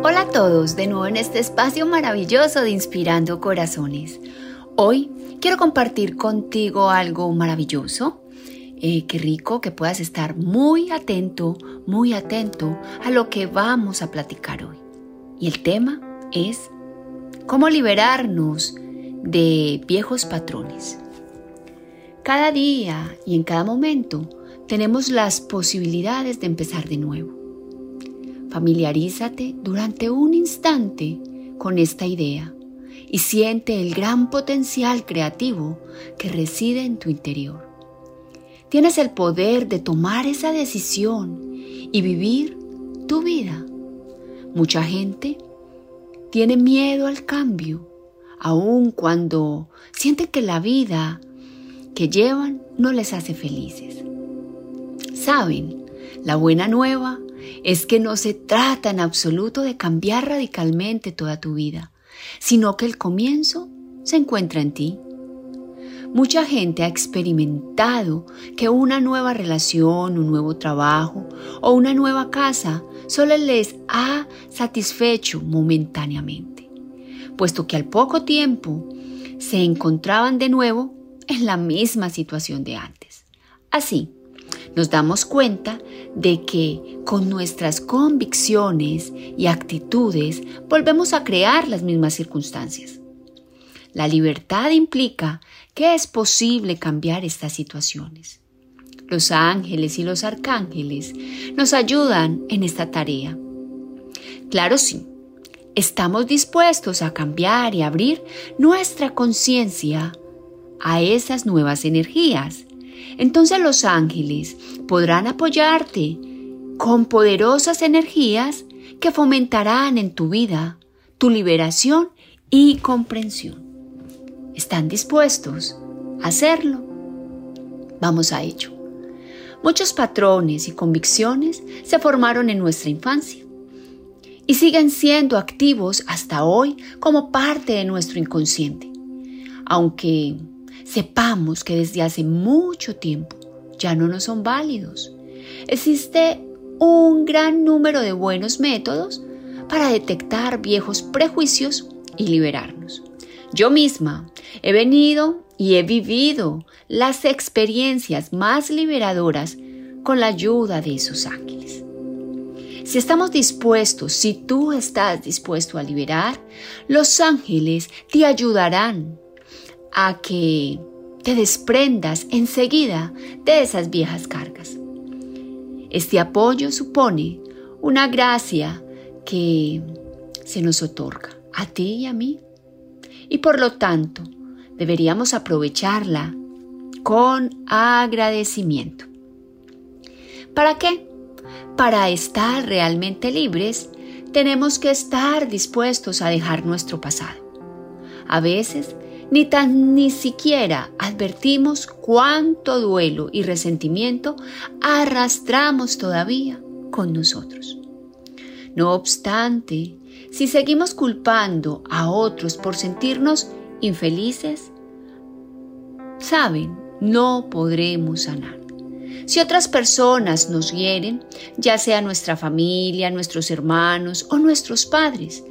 Hola a todos, de nuevo en este espacio maravilloso de Inspirando Corazones. Hoy quiero compartir contigo algo maravilloso. Eh, qué rico que puedas estar muy atento, muy atento a lo que vamos a platicar hoy. Y el tema es cómo liberarnos de viejos patrones. Cada día y en cada momento tenemos las posibilidades de empezar de nuevo. Familiarízate durante un instante con esta idea y siente el gran potencial creativo que reside en tu interior. Tienes el poder de tomar esa decisión y vivir tu vida. Mucha gente tiene miedo al cambio, aun cuando siente que la vida que llevan no les hace felices. Saben, la buena nueva es que no se trata en absoluto de cambiar radicalmente toda tu vida, sino que el comienzo se encuentra en ti. Mucha gente ha experimentado que una nueva relación, un nuevo trabajo o una nueva casa solo les ha satisfecho momentáneamente, puesto que al poco tiempo se encontraban de nuevo en la misma situación de antes. Así, nos damos cuenta de que con nuestras convicciones y actitudes volvemos a crear las mismas circunstancias. La libertad implica que es posible cambiar estas situaciones. Los ángeles y los arcángeles nos ayudan en esta tarea. Claro sí, estamos dispuestos a cambiar y abrir nuestra conciencia a esas nuevas energías entonces los ángeles podrán apoyarte con poderosas energías que fomentarán en tu vida tu liberación y comprensión. ¿Están dispuestos a hacerlo? Vamos a ello. Muchos patrones y convicciones se formaron en nuestra infancia y siguen siendo activos hasta hoy como parte de nuestro inconsciente, aunque sepamos que desde hace mucho tiempo ya no nos son válidos. Existe un gran número de buenos métodos para detectar viejos prejuicios y liberarnos. Yo misma he venido y he vivido las experiencias más liberadoras con la ayuda de esos ángeles. Si estamos dispuestos, si tú estás dispuesto a liberar, los ángeles te ayudarán a que te desprendas enseguida de esas viejas cargas. Este apoyo supone una gracia que se nos otorga a ti y a mí y por lo tanto deberíamos aprovecharla con agradecimiento. ¿Para qué? Para estar realmente libres tenemos que estar dispuestos a dejar nuestro pasado. A veces ni tan ni siquiera advertimos cuánto duelo y resentimiento arrastramos todavía con nosotros. No obstante, si seguimos culpando a otros por sentirnos infelices, saben, no podremos sanar. Si otras personas nos hieren, ya sea nuestra familia, nuestros hermanos o nuestros padres,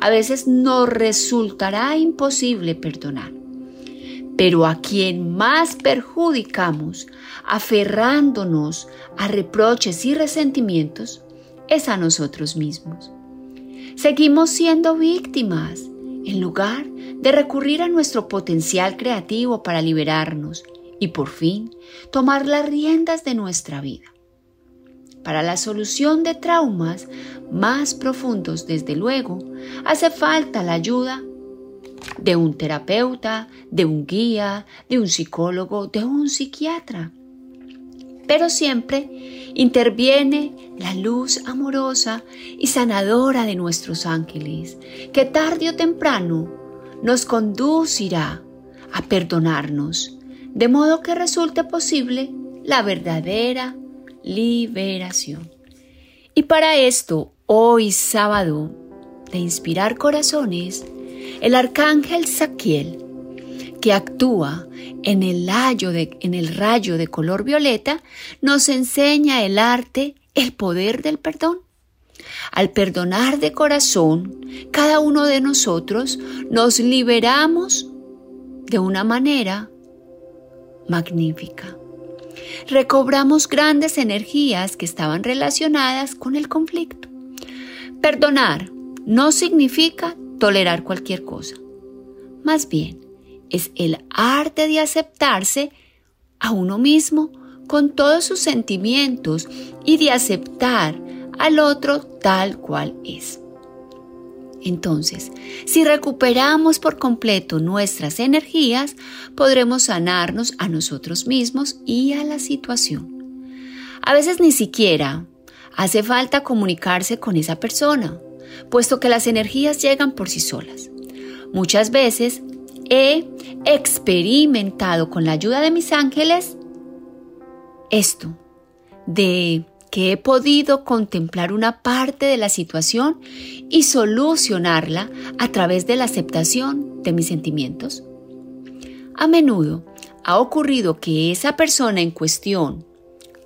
a veces nos resultará imposible perdonar. Pero a quien más perjudicamos aferrándonos a reproches y resentimientos es a nosotros mismos. Seguimos siendo víctimas en lugar de recurrir a nuestro potencial creativo para liberarnos y por fin tomar las riendas de nuestra vida. Para la solución de traumas más profundos, desde luego, hace falta la ayuda de un terapeuta, de un guía, de un psicólogo, de un psiquiatra. Pero siempre interviene la luz amorosa y sanadora de nuestros ángeles, que tarde o temprano nos conducirá a perdonarnos, de modo que resulte posible la verdadera liberación. Y para esto, hoy sábado, de inspirar corazones, el arcángel Saquiel, que actúa en el, rayo de, en el rayo de color violeta, nos enseña el arte, el poder del perdón. Al perdonar de corazón, cada uno de nosotros nos liberamos de una manera magnífica. Recobramos grandes energías que estaban relacionadas con el conflicto. Perdonar no significa tolerar cualquier cosa. Más bien, es el arte de aceptarse a uno mismo con todos sus sentimientos y de aceptar al otro tal cual es. Entonces, si recuperamos por completo nuestras energías, podremos sanarnos a nosotros mismos y a la situación. A veces ni siquiera hace falta comunicarse con esa persona, puesto que las energías llegan por sí solas. Muchas veces he experimentado con la ayuda de mis ángeles esto, de que he podido contemplar una parte de la situación y solucionarla a través de la aceptación de mis sentimientos. A menudo ha ocurrido que esa persona en cuestión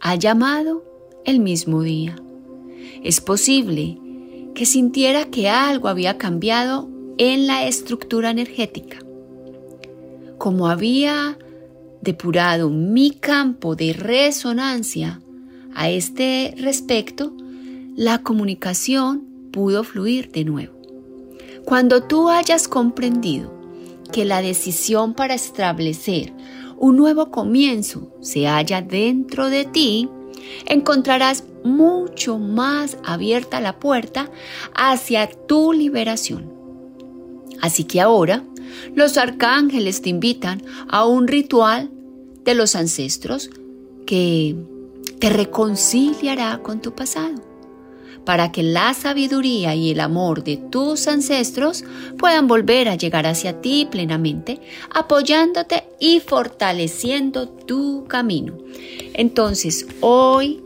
ha llamado el mismo día. Es posible que sintiera que algo había cambiado en la estructura energética como había depurado mi campo de resonancia a este respecto, la comunicación pudo fluir de nuevo. Cuando tú hayas comprendido que la decisión para establecer un nuevo comienzo se halla dentro de ti, encontrarás mucho más abierta la puerta hacia tu liberación. Así que ahora los arcángeles te invitan a un ritual de los ancestros que te reconciliará con tu pasado, para que la sabiduría y el amor de tus ancestros puedan volver a llegar hacia ti plenamente, apoyándote y fortaleciendo tu camino. Entonces, hoy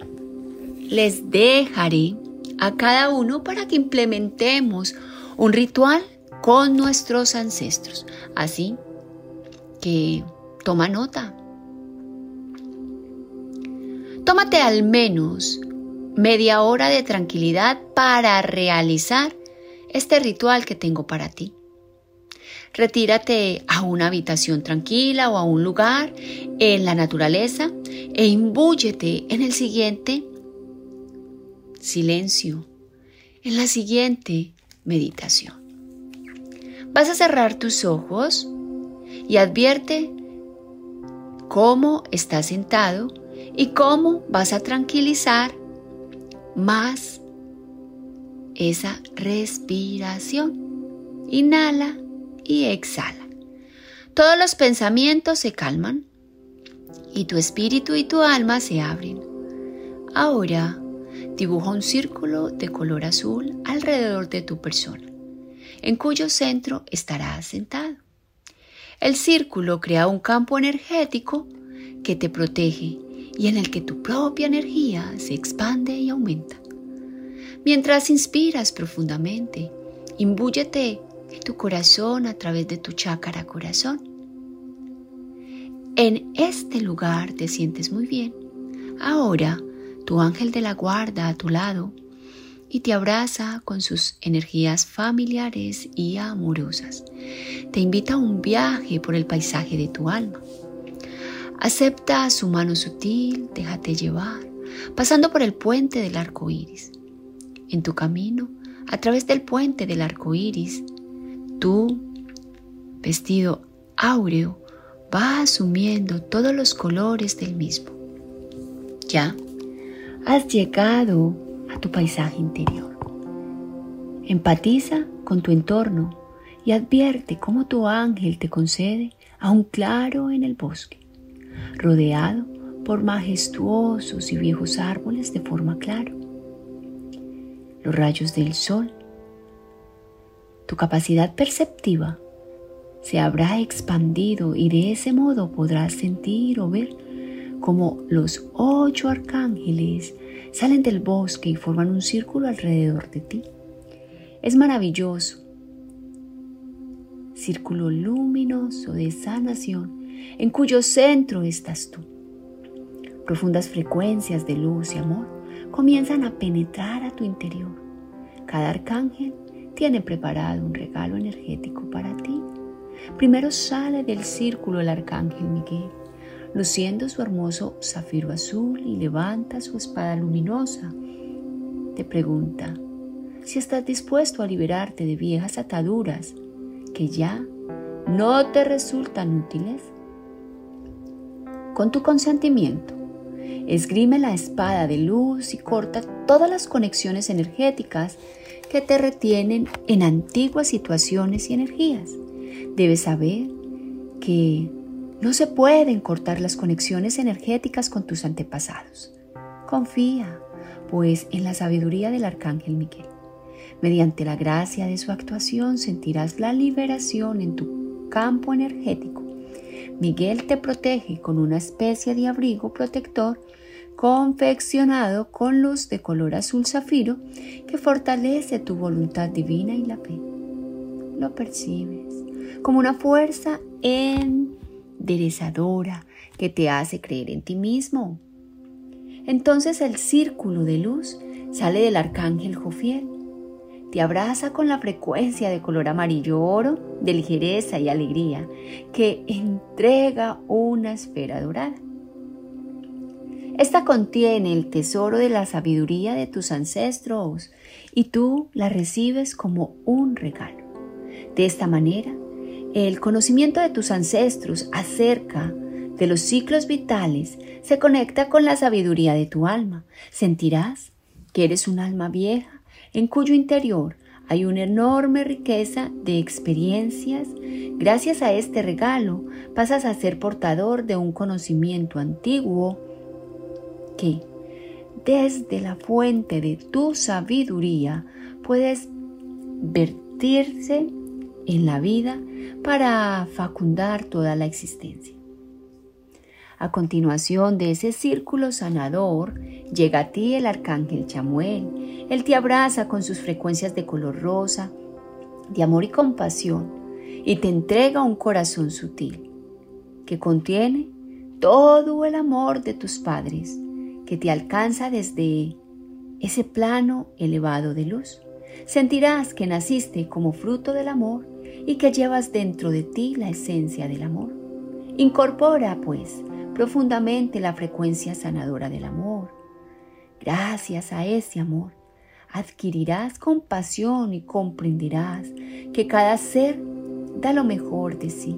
les dejaré a cada uno para que implementemos un ritual con nuestros ancestros. Así que toma nota. Tómate al menos media hora de tranquilidad para realizar este ritual que tengo para ti. Retírate a una habitación tranquila o a un lugar en la naturaleza e imbúyete en el siguiente silencio, en la siguiente meditación. Vas a cerrar tus ojos y advierte cómo estás sentado y cómo vas a tranquilizar más esa respiración. Inhala y exhala. Todos los pensamientos se calman y tu espíritu y tu alma se abren. Ahora dibuja un círculo de color azul alrededor de tu persona en cuyo centro estarás sentado. El círculo crea un campo energético que te protege y en el que tu propia energía se expande y aumenta. Mientras inspiras profundamente, imbúyete tu corazón a través de tu chácara corazón. En este lugar te sientes muy bien. Ahora, tu ángel de la guarda a tu lado y te abraza con sus energías familiares y amorosas. Te invita a un viaje por el paisaje de tu alma. Acepta su mano sutil, déjate llevar, pasando por el puente del arco iris. En tu camino, a través del puente del arco iris, tú, vestido áureo, va asumiendo todos los colores del mismo. Ya has llegado a tu paisaje interior. Empatiza con tu entorno y advierte cómo tu ángel te concede a un claro en el bosque, rodeado por majestuosos y viejos árboles de forma claro. Los rayos del sol, tu capacidad perceptiva se habrá expandido y de ese modo podrás sentir o ver como los ocho arcángeles salen del bosque y forman un círculo alrededor de ti. Es maravilloso. Círculo luminoso de sanación en cuyo centro estás tú. Profundas frecuencias de luz y amor comienzan a penetrar a tu interior. Cada arcángel tiene preparado un regalo energético para ti. Primero sale del círculo el arcángel Miguel, luciendo su hermoso zafiro azul y levanta su espada luminosa. Te pregunta si estás dispuesto a liberarte de viejas ataduras que ya no te resultan útiles. Con tu consentimiento, esgrime la espada de luz y corta todas las conexiones energéticas que te retienen en antiguas situaciones y energías. Debes saber que no se pueden cortar las conexiones energéticas con tus antepasados. Confía, pues, en la sabiduría del Arcángel Miguel. Mediante la gracia de su actuación sentirás la liberación en tu campo energético. Miguel te protege con una especie de abrigo protector confeccionado con luz de color azul zafiro que fortalece tu voluntad divina y la fe. Lo percibes como una fuerza enderezadora que te hace creer en ti mismo. Entonces el círculo de luz sale del arcángel Jofiel. Te abraza con la frecuencia de color amarillo oro, de ligereza y alegría, que entrega una esfera dorada. Esta contiene el tesoro de la sabiduría de tus ancestros y tú la recibes como un regalo. De esta manera, el conocimiento de tus ancestros acerca de los ciclos vitales se conecta con la sabiduría de tu alma. Sentirás que eres un alma vieja en cuyo interior hay una enorme riqueza de experiencias. Gracias a este regalo pasas a ser portador de un conocimiento antiguo que desde la fuente de tu sabiduría puedes vertirse en la vida para facundar toda la existencia. A continuación de ese círculo sanador, llega a ti el arcángel Chamuel. Él te abraza con sus frecuencias de color rosa, de amor y compasión, y te entrega un corazón sutil que contiene todo el amor de tus padres, que te alcanza desde ese plano elevado de luz. Sentirás que naciste como fruto del amor y que llevas dentro de ti la esencia del amor. Incorpora, pues, profundamente la frecuencia sanadora del amor. Gracias a ese amor, adquirirás compasión y comprenderás que cada ser da lo mejor de sí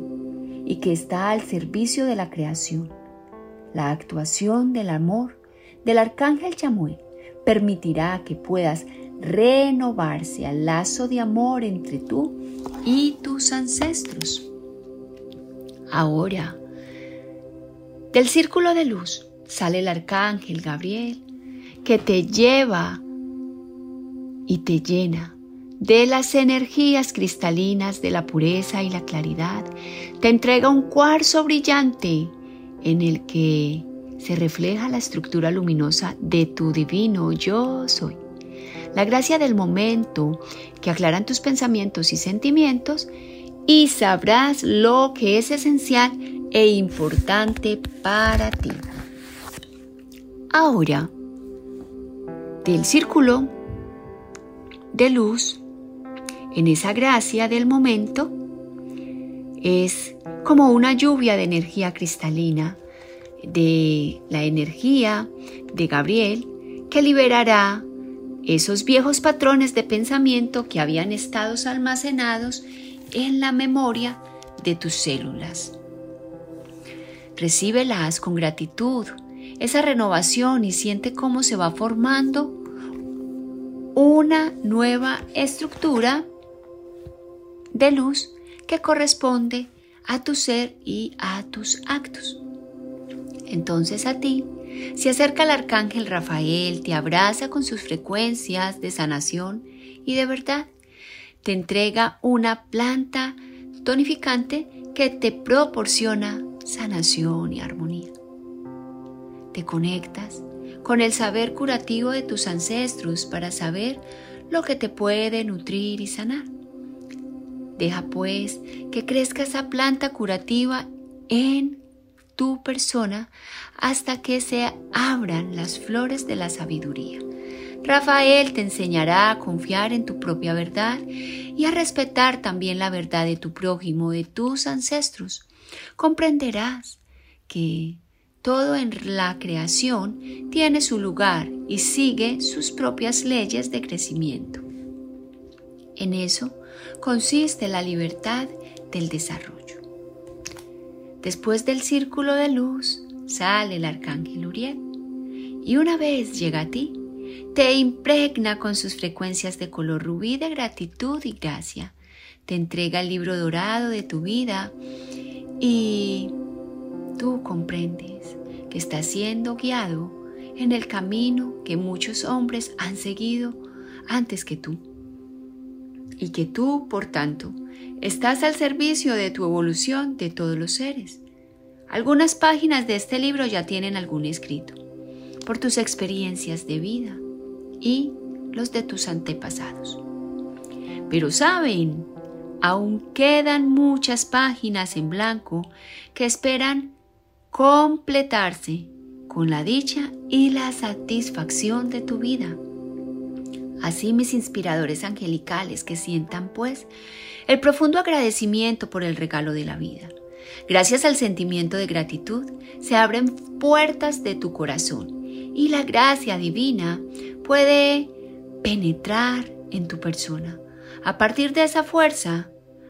y que está al servicio de la creación. La actuación del amor del arcángel Chamuel permitirá que puedas renovarse al lazo de amor entre tú y tus ancestros. Ahora, del círculo de luz sale el arcángel Gabriel que te lleva y te llena de las energías cristalinas de la pureza y la claridad. Te entrega un cuarzo brillante en el que se refleja la estructura luminosa de tu divino yo soy la gracia del momento que aclaran tus pensamientos y sentimientos y sabrás lo que es esencial e importante para ti. Ahora, del círculo de luz, en esa gracia del momento, es como una lluvia de energía cristalina, de la energía de Gabriel, que liberará esos viejos patrones de pensamiento que habían estado almacenados en la memoria de tus células. Recíbelas con gratitud, esa renovación y siente cómo se va formando una nueva estructura de luz que corresponde a tu ser y a tus actos. Entonces a ti se acerca el arcángel Rafael, te abraza con sus frecuencias de sanación y de verdad te entrega una planta tonificante que te proporciona sanación y armonía. Te conectas con el saber curativo de tus ancestros para saber lo que te puede nutrir y sanar. Deja pues que crezca esa planta curativa en tu persona hasta que se abran las flores de la sabiduría. Rafael te enseñará a confiar en tu propia verdad y a respetar también la verdad de tu prójimo, de tus ancestros. Comprenderás que todo en la creación tiene su lugar y sigue sus propias leyes de crecimiento. En eso consiste la libertad del desarrollo. Después del círculo de luz sale el arcángel Uriel y una vez llega a ti, te impregna con sus frecuencias de color rubí de gratitud y gracia. Te entrega el libro dorado de tu vida y tú comprendes que estás siendo guiado en el camino que muchos hombres han seguido antes que tú. Y que tú, por tanto, estás al servicio de tu evolución de todos los seres. Algunas páginas de este libro ya tienen algún escrito, por tus experiencias de vida y los de tus antepasados. Pero saben, aún quedan muchas páginas en blanco que esperan completarse con la dicha y la satisfacción de tu vida. Así mis inspiradores angelicales que sientan pues el profundo agradecimiento por el regalo de la vida. Gracias al sentimiento de gratitud se abren puertas de tu corazón y la gracia divina puede penetrar en tu persona. A partir de esa fuerza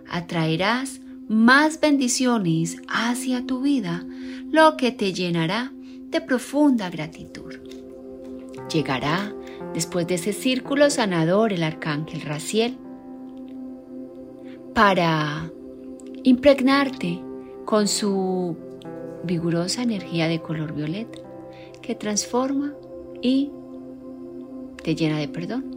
atraerás más bendiciones hacia tu vida lo que te llenará de profunda gratitud. Llegará después de ese círculo sanador el arcángel Raciel para impregnarte con su vigorosa energía de color violeta que transforma y te llena de perdón.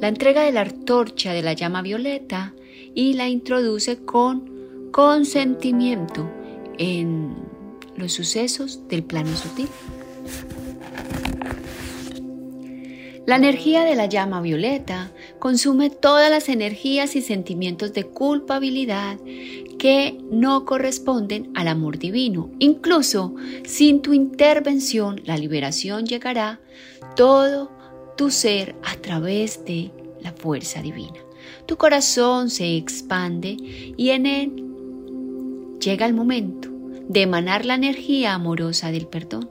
La entrega de la antorcha de la llama violeta y la introduce con consentimiento en los sucesos del plano sutil. La energía de la llama violeta consume todas las energías y sentimientos de culpabilidad que no corresponden al amor divino. Incluso sin tu intervención, la liberación llegará todo tu ser a través de la fuerza divina. Tu corazón se expande y en él llega el momento de emanar la energía amorosa del perdón.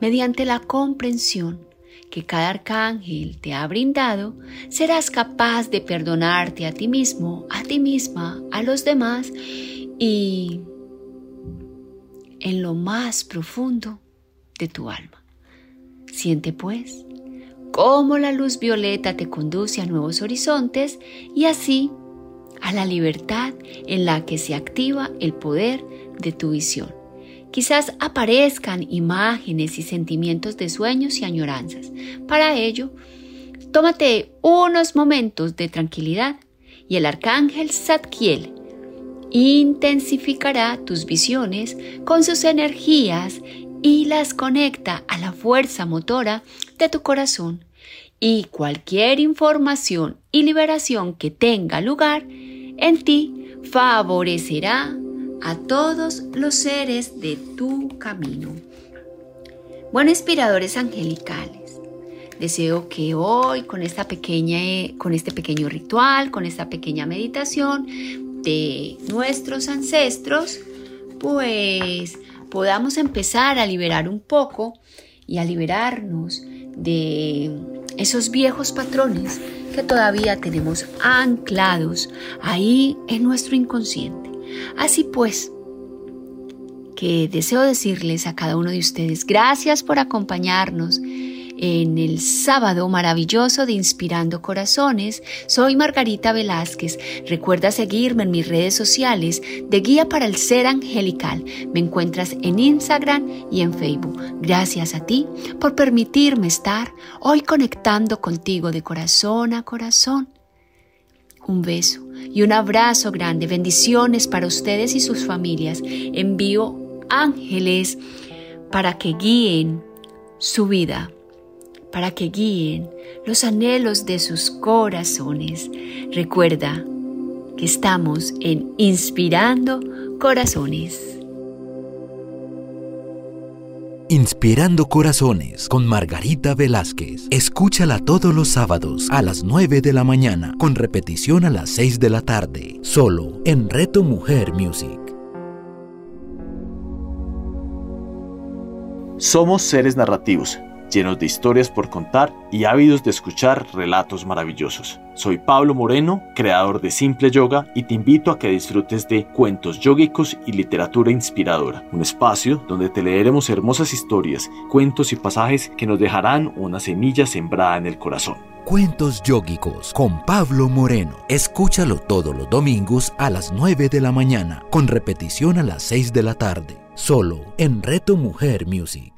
Mediante la comprensión que cada arcángel te ha brindado, serás capaz de perdonarte a ti mismo, a ti misma, a los demás y en lo más profundo de tu alma. Siente pues cómo la luz violeta te conduce a nuevos horizontes y así a la libertad en la que se activa el poder de tu visión. Quizás aparezcan imágenes y sentimientos de sueños y añoranzas. Para ello, tómate unos momentos de tranquilidad y el arcángel Zadkiel intensificará tus visiones con sus energías y las conecta a la fuerza motora de tu corazón y cualquier información y liberación que tenga lugar en ti favorecerá a todos los seres de tu camino. Bueno, inspiradores angelicales, deseo que hoy con esta pequeña con este pequeño ritual, con esta pequeña meditación de nuestros ancestros, pues podamos empezar a liberar un poco y a liberarnos de esos viejos patrones que todavía tenemos anclados ahí en nuestro inconsciente. Así pues, que deseo decirles a cada uno de ustedes, gracias por acompañarnos en el sábado maravilloso de Inspirando Corazones. Soy Margarita Velázquez. Recuerda seguirme en mis redes sociales de Guía para el Ser Angelical. Me encuentras en Instagram y en Facebook. Gracias a ti por permitirme estar hoy conectando contigo de corazón a corazón. Un beso y un abrazo grande. Bendiciones para ustedes y sus familias. Envío ángeles para que guíen su vida, para que guíen los anhelos de sus corazones. Recuerda que estamos en Inspirando Corazones. Inspirando Corazones con Margarita Velázquez. Escúchala todos los sábados a las 9 de la mañana con repetición a las 6 de la tarde, solo en Reto Mujer Music. Somos seres narrativos llenos de historias por contar y ávidos de escuchar relatos maravillosos. Soy Pablo Moreno, creador de Simple Yoga, y te invito a que disfrutes de Cuentos Yógicos y Literatura Inspiradora, un espacio donde te leeremos hermosas historias, cuentos y pasajes que nos dejarán una semilla sembrada en el corazón. Cuentos Yógicos con Pablo Moreno. Escúchalo todos los domingos a las 9 de la mañana, con repetición a las 6 de la tarde, solo en Reto Mujer Music.